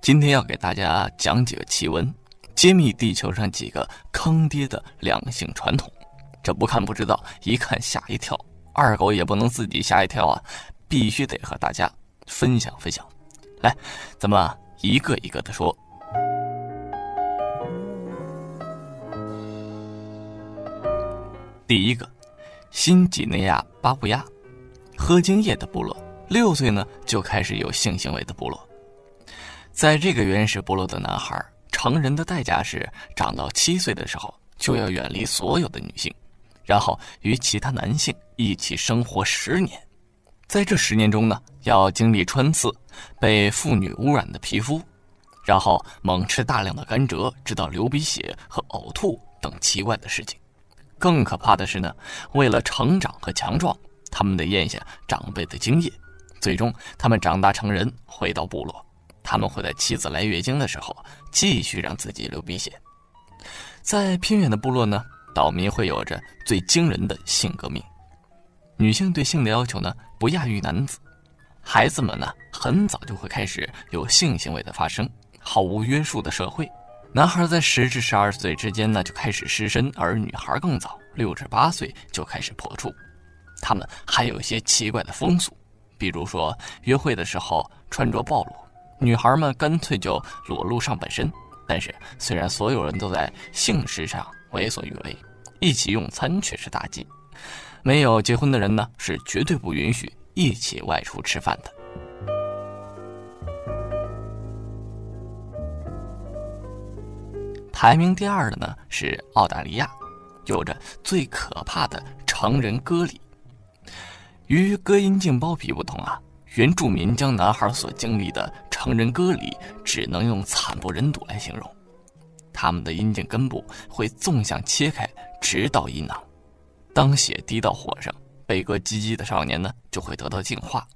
今天要给大家讲几个奇闻，揭秘地球上几个坑爹的两性传统。这不看不知道，一看吓一跳。二狗也不能自己吓一跳啊，必须得和大家分享分享。来，咱们一个一个的说。第一个，新几内亚巴布亚，喝精液的部落，六岁呢就开始有性行为的部落。在这个原始部落的男孩，成人的代价是长到七岁的时候就要远离所有的女性，然后与其他男性一起生活十年。在这十年中呢，要经历穿刺、被妇女污染的皮肤，然后猛吃大量的甘蔗，直到流鼻血和呕吐等奇怪的事情。更可怕的是呢，为了成长和强壮，他们得咽下长辈的精液。最终，他们长大成人，回到部落，他们会在妻子来月经的时候继续让自己流鼻血。在偏远的部落呢，岛民会有着最惊人的性革命，女性对性的要求呢不亚于男子，孩子们呢很早就会开始有性行为的发生，毫无约束的社会。男孩在十至十二岁之间呢就开始失身，而女孩更早，六至八岁就开始破处。他们还有一些奇怪的风俗，比如说约会的时候穿着暴露，女孩们干脆就裸露上半身。但是虽然所有人都在性事上为所欲为，一起用餐却是大忌。没有结婚的人呢是绝对不允许一起外出吃饭的。排名第二的呢是澳大利亚，有着最可怕的成人割礼。与割阴茎包皮不同啊，原住民将男孩所经历的成人割礼只能用惨不忍睹来形容。他们的阴茎根部会纵向切开，直到阴囊。当血滴到火上，被割鸡鸡的少年呢就会得到净化，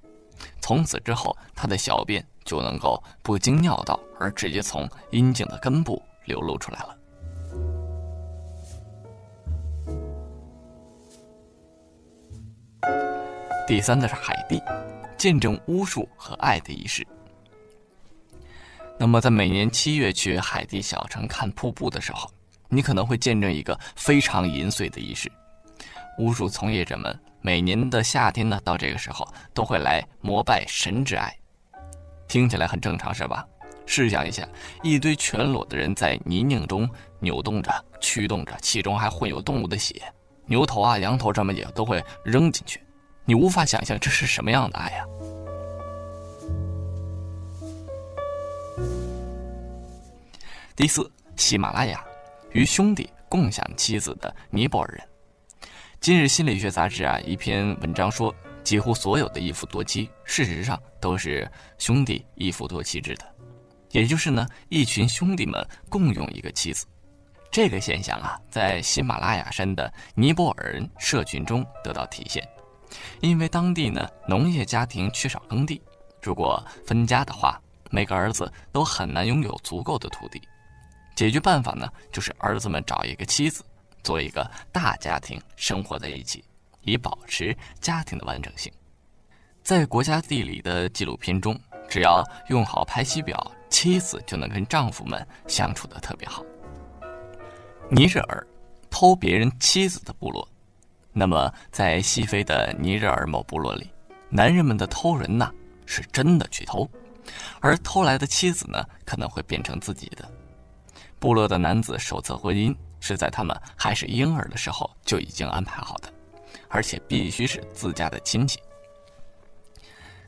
从此之后，他的小便就能够不经尿道而直接从阴茎的根部。流露出来了。第三的是海地，见证巫术和爱的仪式。那么，在每年七月去海地小城看瀑布的时候，你可能会见证一个非常淫秽的仪式。巫术从业者们每年的夏天呢，到这个时候都会来膜拜神之爱，听起来很正常，是吧？试想一下，一堆全裸的人在泥泞中扭动着、驱动着，其中还混有动物的血，牛头啊、羊头什么也都会扔进去，你无法想象这是什么样的爱呀！第四，喜马拉雅与兄弟共享妻子的尼泊尔人。今日心理学杂志啊一篇文章说，几乎所有的一夫多妻，事实上都是兄弟一夫多妻制的。也就是呢，一群兄弟们共用一个妻子，这个现象啊，在喜马拉雅山的尼泊尔人社群中得到体现。因为当地呢，农业家庭缺少耕地，如果分家的话，每个儿子都很难拥有足够的土地。解决办法呢，就是儿子们找一个妻子，做一个大家庭，生活在一起，以保持家庭的完整性。在国家地理的纪录片中，只要用好排期表。妻子就能跟丈夫们相处的特别好。尼日尔偷别人妻子的部落，那么在西非的尼日尔某部落里，男人们的偷人呐是真的去偷，而偷来的妻子呢可能会变成自己的。部落的男子首次婚姻是在他们还是婴儿的时候就已经安排好的，而且必须是自家的亲戚。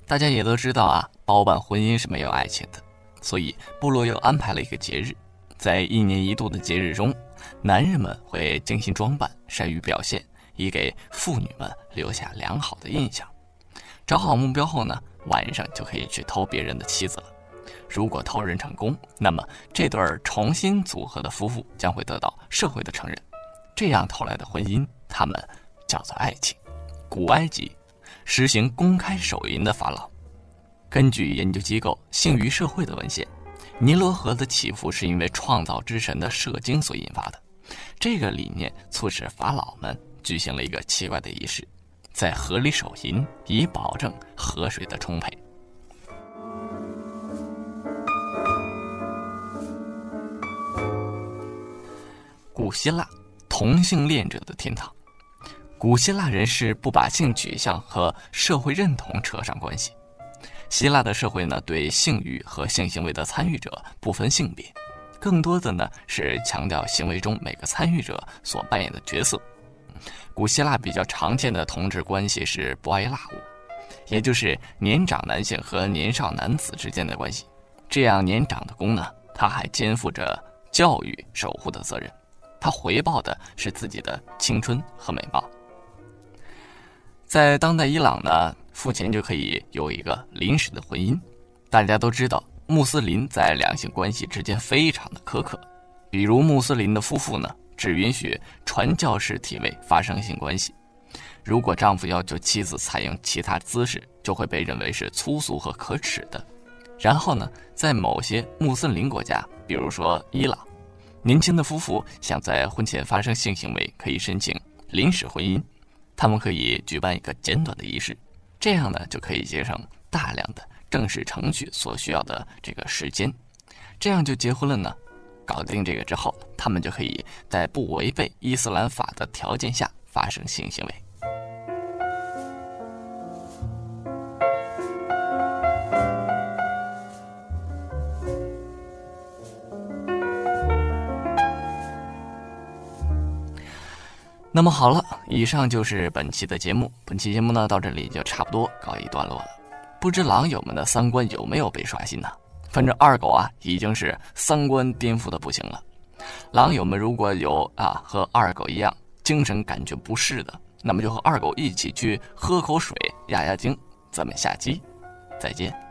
大家也都知道啊，包办婚姻是没有爱情的。所以，部落又安排了一个节日，在一年一度的节日中，男人们会精心装扮，善于表现，以给妇女们留下良好的印象。找好目标后呢，晚上就可以去偷别人的妻子了。如果偷人成功，那么这对重新组合的夫妇将会得到社会的承认。这样偷来的婚姻，他们叫做爱情。古埃及实行公开手淫的法老。根据研究机构性与社会的文献，尼罗河的起伏是因为创造之神的射精所引发的。这个理念促使法老们举行了一个奇怪的仪式，在河里手淫，以保证河水的充沛。古希腊同性恋者的天堂。古希腊人是不把性取向和社会认同扯上关系。希腊的社会呢，对性欲和性行为的参与者不分性别，更多的呢是强调行为中每个参与者所扮演的角色。古希腊比较常见的同志关系是博埃拉物，也就是年长男性和年少男子之间的关系。这样年长的公呢，他还肩负着教育守护的责任，他回报的是自己的青春和美貌。在当代伊朗呢，父亲就可以有一个临时的婚姻。大家都知道，穆斯林在两性关系之间非常的苛刻，比如穆斯林的夫妇呢，只允许传教士体位发生性关系。如果丈夫要求妻子采用其他姿势，就会被认为是粗俗和可耻的。然后呢，在某些穆斯林国家，比如说伊朗，年轻的夫妇想在婚前发生性行为，可以申请临时婚姻。他们可以举办一个简短的仪式，这样呢就可以节省大量的正式程序所需要的这个时间，这样就结婚了呢。搞定这个之后，他们就可以在不违背伊斯兰法的条件下发生性行为。那么好了，以上就是本期的节目。本期节目呢，到这里就差不多告一段落了。不知狼友们的三观有没有被刷新呢？反正二狗啊，已经是三观颠覆的不行了。狼友们如果有啊和二狗一样精神感觉不适的，那么就和二狗一起去喝口水压压惊。咱们下期再见。